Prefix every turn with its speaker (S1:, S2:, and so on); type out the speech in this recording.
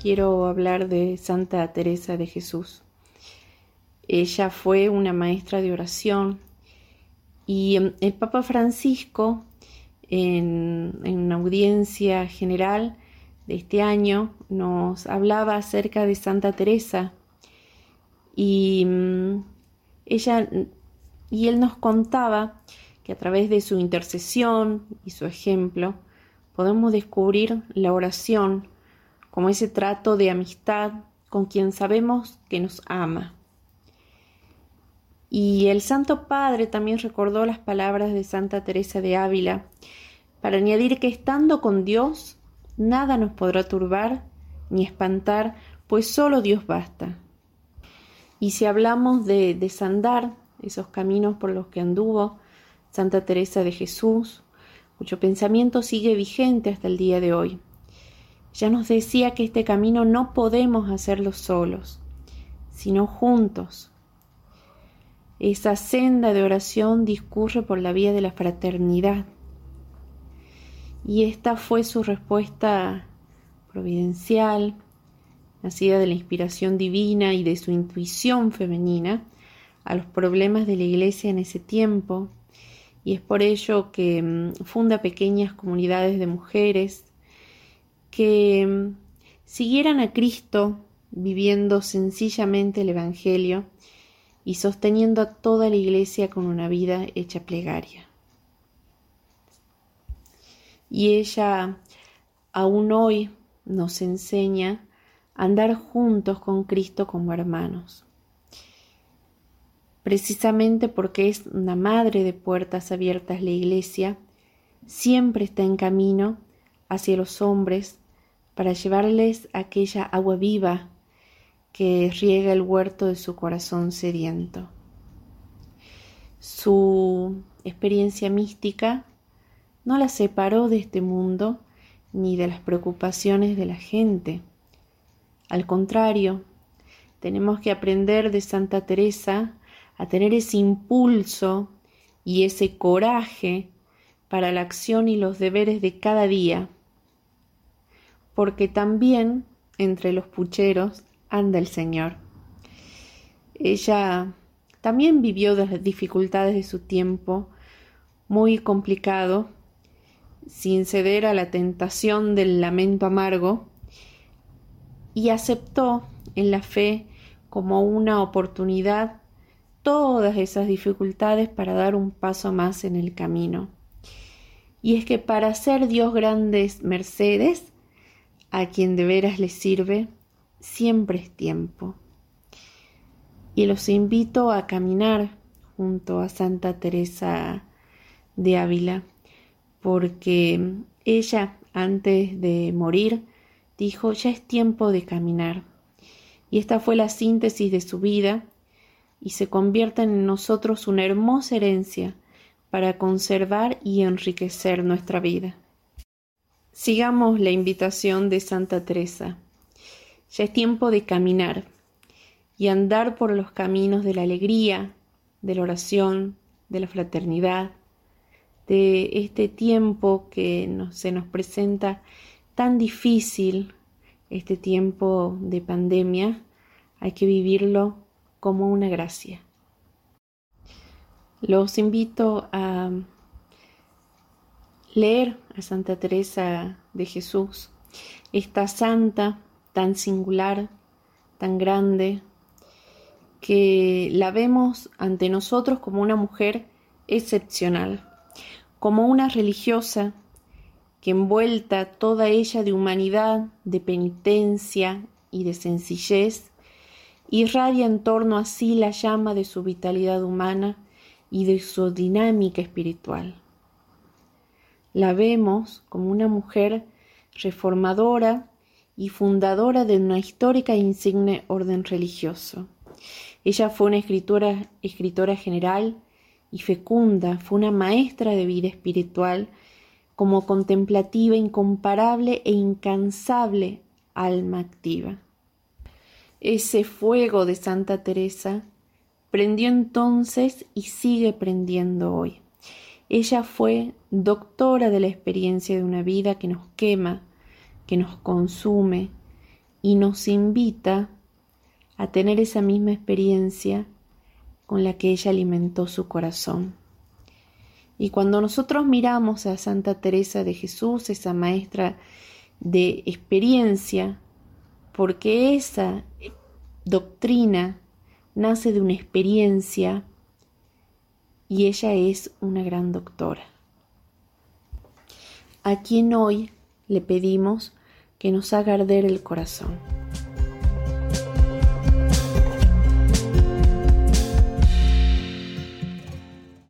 S1: quiero hablar de Santa Teresa de Jesús. Ella fue una maestra de oración y em, el Papa Francisco, en, una audiencia general de este año, nos hablaba acerca de Santa Teresa y mm, ella y él nos contaba que a través de su intercesión y su ejemplo podemos descubrir la oración como ese trato de amistad con quien sabemos que nos ama. Y el Santo Padre también recordó las palabras de Santa Teresa de Ávila para añadir que estando con Dios, nada nos podrá turbar ni espantar, pues solo Dios basta. Y si hablamos de desandar esos caminos por los que anduvo Santa Teresa de Jesús, cuyo pensamiento sigue vigente hasta el día de hoy, ya nos decía que este camino no podemos hacerlo solos, sino juntos. Esa senda de oración discurre por la vía de la fraternidad. Y esta fue su respuesta providencial, nacida de la inspiración divina y de su intuición femenina, a los problemas de la iglesia en ese tiempo. Y es por ello que mm, funda pequeñas comunidades de mujeres que mm, siguieran a Cristo viviendo sencillamente el Evangelio y sosteniendo a toda la iglesia con una vida hecha plegaria. Y ella aún hoy nos enseña a andar juntos con Cristo como hermanos. Precisamente porque es una madre de puertas abiertas la iglesia, siempre está en camino hacia los hombres para llevarles aquella agua viva que riega el huerto de su corazón sediento. Su experiencia mística no la separó de este mundo ni de las preocupaciones de la gente. Al contrario, tenemos que aprender de Santa Teresa a tener ese impulso y ese coraje para la acción y los deberes de cada día porque también entre los pucheros anda el Señor. Ella también vivió las dificultades de su tiempo, muy complicado, sin ceder a la tentación del lamento amargo, y aceptó en la fe como una oportunidad todas esas dificultades para dar un paso más en el camino. Y es que para hacer Dios grandes mercedes, a quien de veras le sirve, siempre es tiempo. Y los invito a caminar junto a Santa Teresa de Ávila, porque ella, antes de morir, dijo, ya es tiempo de caminar. Y esta fue la síntesis de su vida, y se convierte en nosotros una hermosa herencia para conservar y enriquecer nuestra vida. Sigamos la invitación de Santa Teresa. Ya es tiempo de caminar y andar por los caminos de la alegría, de la oración, de la fraternidad, de este tiempo que se nos presenta tan difícil, este tiempo de pandemia, hay que vivirlo como una gracia. Los invito a leer a Santa Teresa de Jesús, esta santa tan singular, tan grande, que la vemos ante nosotros como una mujer excepcional, como una religiosa que envuelta toda ella de humanidad, de penitencia y de sencillez, irradia en torno a sí la llama de su vitalidad humana y de su dinámica espiritual. La vemos como una mujer reformadora y fundadora de una histórica e insigne orden religioso. Ella fue una escritora, escritora general y fecunda, fue una maestra de vida espiritual, como contemplativa, incomparable e incansable alma activa. Ese fuego de Santa Teresa prendió entonces y sigue prendiendo hoy. Ella fue doctora de la experiencia de una vida que nos quema, que nos consume, y nos invita a tener esa misma experiencia con la que ella alimentó su corazón. Y cuando nosotros miramos a Santa Teresa de Jesús, esa maestra de experiencia, porque esa doctrina nace de una experiencia y ella es una gran doctora, a quien hoy le pedimos que nos haga arder el corazón.